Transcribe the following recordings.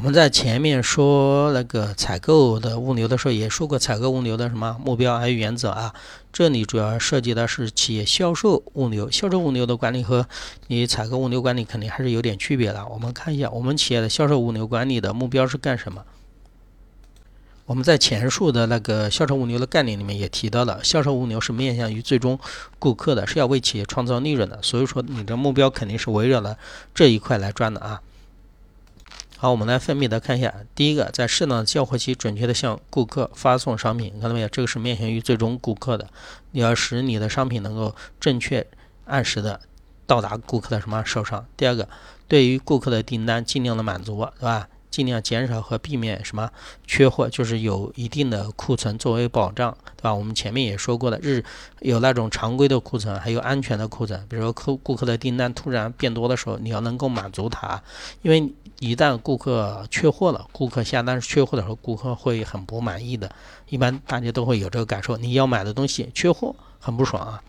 我们在前面说那个采购的物流的时候，也说过采购物流的什么目标还有原则啊。这里主要涉及的是企业销售物流，销售物流的管理和你采购物流管理肯定还是有点区别的。我们看一下，我们企业的销售物流管理的目标是干什么？我们在前述的那个销售物流的概念里面也提到了，销售物流是面向于最终顾客的，是要为企业创造利润的。所以说，你的目标肯定是围绕了这一块来转的啊。好，我们来分别的看一下。第一个，在适当的交货期，准确的向顾客发送商品，看到没有？这个是面向于最终顾客的。你要使你的商品能够正确、按时的到达顾客的什么手上？第二个，对于顾客的订单尽量的满足，对吧？尽量减少和避免什么缺货，就是有一定的库存作为保障，对吧？我们前面也说过的，日有那种常规的库存，还有安全的库存。比如说客顾客的订单突然变多的时候，你要能够满足他，因为一旦顾客缺货了，顾客下单缺货的时候，顾客会很不满意的。一般大家都会有这个感受，你要买的东西缺货，很不爽啊。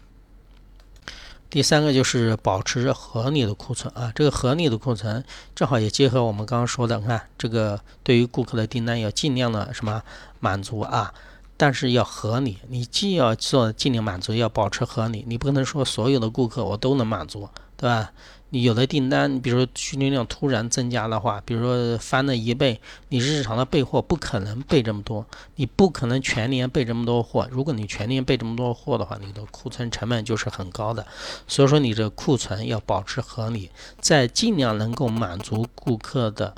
第三个就是保持合理的库存啊，这个合理的库存正好也结合我们刚刚说的，你看这个对于顾客的订单要尽量的什么满足啊，但是要合理，你既要做尽量满足，要保持合理，你不可能说所有的顾客我都能满足，对吧？你有的订单，比如说需求量突然增加的话，比如说翻了一倍，你日常的备货不可能备这么多，你不可能全年备这么多货。如果你全年备这么多货的话，你的库存成本就是很高的。所以说，你这库存要保持合理，在尽量能够满足顾客的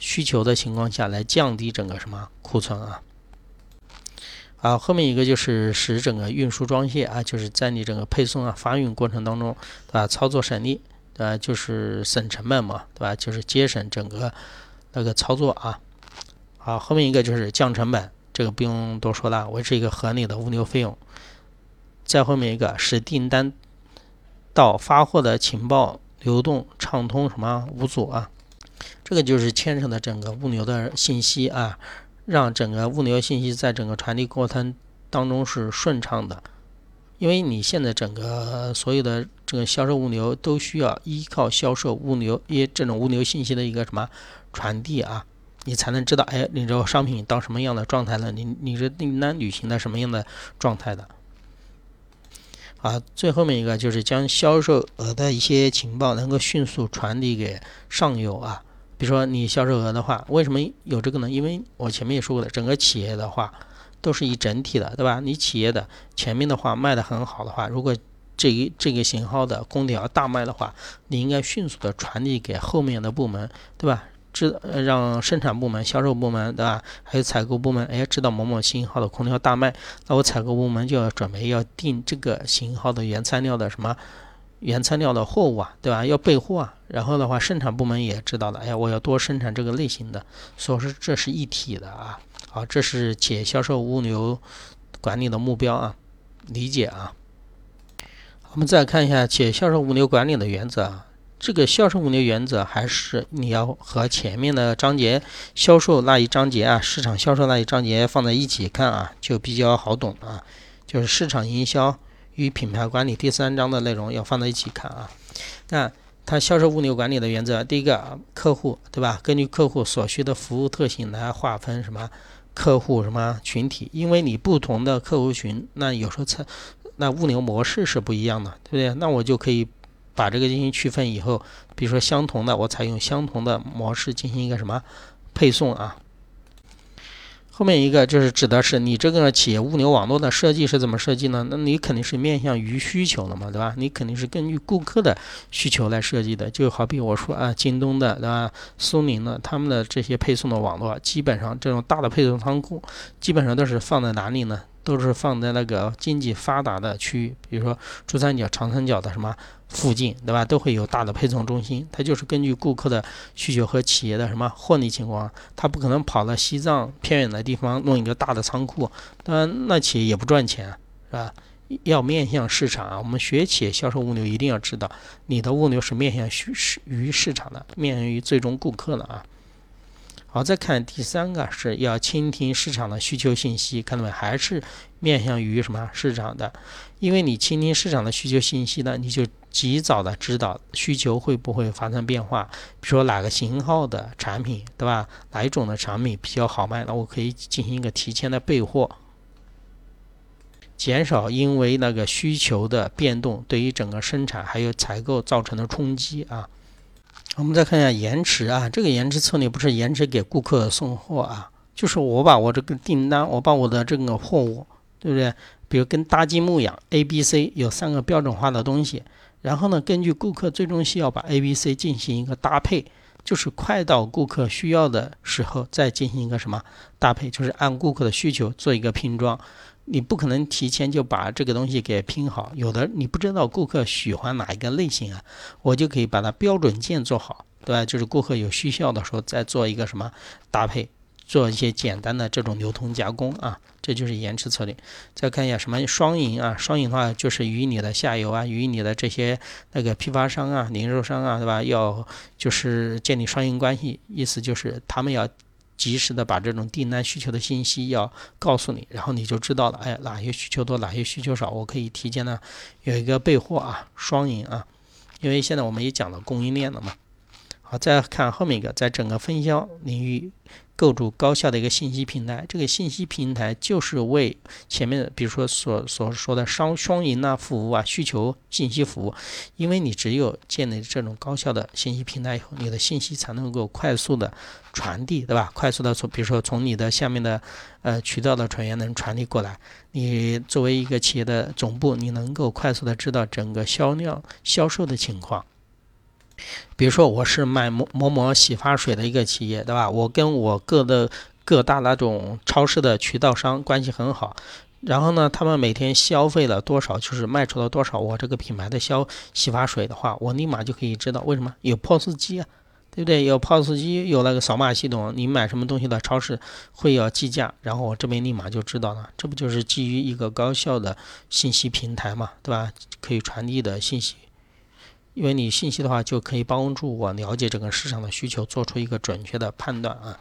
需求的情况下来降低整个什么库存啊。好，后面一个就是使整个运输装卸啊，就是在你整个配送啊发运过程当中，对吧？操作省力。对吧？就是省成本嘛，对吧？就是节省整个那个操作啊。好，后面一个就是降成本，这个不用多说了，维持一个合理的物流费用。再后面一个，使订单到发货的情报流动畅通，什么无阻啊？这个就是牵扯的整个物流的信息啊，让整个物流信息在整个传递过程当中是顺畅的。因为你现在整个所有的这个销售物流都需要依靠销售物流一这种物流信息的一个什么传递啊，你才能知道，哎，你这个商品到什么样的状态了？你你这订单履行的什么样的状态的？啊，最后面一个就是将销售额的一些情报能够迅速传递给上游啊，比如说你销售额的话，为什么有这个呢？因为我前面也说过了，整个企业的话。都是一整体的，对吧？你企业的前面的话卖的很好的话，如果这一这个型号的空调大卖的话，你应该迅速的传递给后面的部门，对吧？知让生产部门、销售部门，对吧？还有采购部门，哎，知道某某型号的空调大卖，那我采购部门就要准备要订这个型号的原材料的什么原材料的货物啊，对吧？要备货啊。然后的话，生产部门也知道了，哎，我要多生产这个类型的，所以说这是一体的啊。好，这是企业销售物流管理的目标啊，理解啊。我们再看一下企业销售物流管理的原则啊。这个销售物流原则还是你要和前面的章节销售那一章节啊，市场销售那一章节放在一起看啊，就比较好懂啊。就是市场营销与品牌管理第三章的内容要放在一起看啊。那它销售物流管理的原则，第一个客户对吧？根据客户所需的服务特性来划分什么？客户什么群体？因为你不同的客户群，那有时候采那物流模式是不一样的，对不对？那我就可以把这个进行区分以后，比如说相同的，我采用相同的模式进行一个什么配送啊？后面一个就是指的是你这个企业物流网络的设计是怎么设计呢？那你肯定是面向于需求的嘛，对吧？你肯定是根据顾客的需求来设计的。就好比我说啊，京东的对吧？苏宁的他们的这些配送的网络，基本上这种大的配送仓库，基本上都是放在哪里呢？都是放在那个经济发达的区域，比如说珠三角、长三角的什么附近，对吧？都会有大的配送中心。它就是根据顾客的需求和企业的什么获利情况，它不可能跑到西藏偏远的地方弄一个大的仓库，当然那企业也不赚钱，是吧？要面向市场啊。我们学企业销售物流，一定要知道你的物流是面向市于市场的，面向于最终顾客的啊。好，再看第三个是要倾听市场的需求信息，看到没？还是面向于什么市场的？因为你倾听市场的需求信息呢，你就及早的知道需求会不会发生变化，比如说哪个型号的产品，对吧？哪一种的产品比较好卖，那我可以进行一个提前的备货，减少因为那个需求的变动对于整个生产还有采购造成的冲击啊。我们再看一下延迟啊，这个延迟策略不是延迟给顾客送货啊，就是我把我这个订单，我把我的这个货物，对不对？比如跟搭积木一样，A、B、C 有三个标准化的东西。然后呢，根据顾客最终需要，把 A、B、C 进行一个搭配，就是快到顾客需要的时候再进行一个什么搭配，就是按顾客的需求做一个拼装。你不可能提前就把这个东西给拼好，有的你不知道顾客喜欢哪一个类型啊，我就可以把它标准件做好，对吧？就是顾客有需要的时候再做一个什么搭配。做一些简单的这种流通加工啊，这就是延迟策略。再看一下什么双赢啊？双赢的话就是与你的下游啊，与你的这些那个批发商啊、零售商啊，对吧？要就是建立双赢关系，意思就是他们要及时的把这种订单需求的信息要告诉你，然后你就知道了，哎，哪些需求多，哪些需求少，我可以提前呢有一个备货啊，双赢啊。因为现在我们也讲了供应链了嘛。好，再看后面一个，在整个分销领域。构筑高效的一个信息平台，这个信息平台就是为前面比如说所所说的双双赢啊服务啊需求信息服务，因为你只有建立这种高效的信息平台以后，你的信息才能够快速的传递，对吧？快速的从比如说从你的下面的呃渠道的船员能传递过来，你作为一个企业的总部，你能够快速的知道整个销量销售的情况。比如说，我是卖某某某洗发水的一个企业，对吧？我跟我各的各大那种超市的渠道商关系很好，然后呢，他们每天消费了多少，就是卖出了多少我这个品牌的消洗发水的话，我立马就可以知道为什么有 POS 机啊，对不对？有 POS 机，有那个扫码系统，你买什么东西的超市会要计价，然后我这边立马就知道了，这不就是基于一个高效的信息平台嘛，对吧？可以传递的信息。因为你信息的话，就可以帮助我了解整个市场的需求，做出一个准确的判断啊。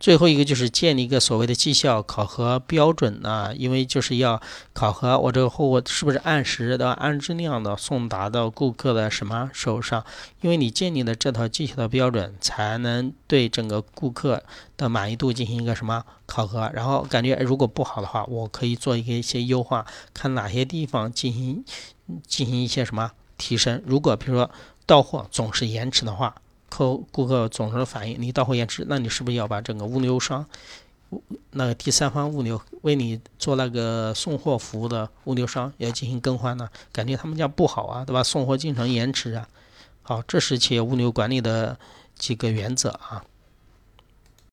最后一个就是建立一个所谓的绩效考核标准啊，因为就是要考核我这个货物是不是按时的、按质量的送达到顾客的什么手上。因为你建立的这套绩效的标准，才能对整个顾客的满意度进行一个什么考核。然后感觉如果不好的话，我可以做一个一些优化，看哪些地方进行进行一些什么提升。如果比如说到货总是延迟的话，客顾客总是反映你到货延迟，那你是不是要把整个物流商，那个第三方物流为你做那个送货服务的物流商要进行更换呢？感觉他们家不好啊，对吧？送货经常延迟啊。好，这是企业物流管理的几个原则啊。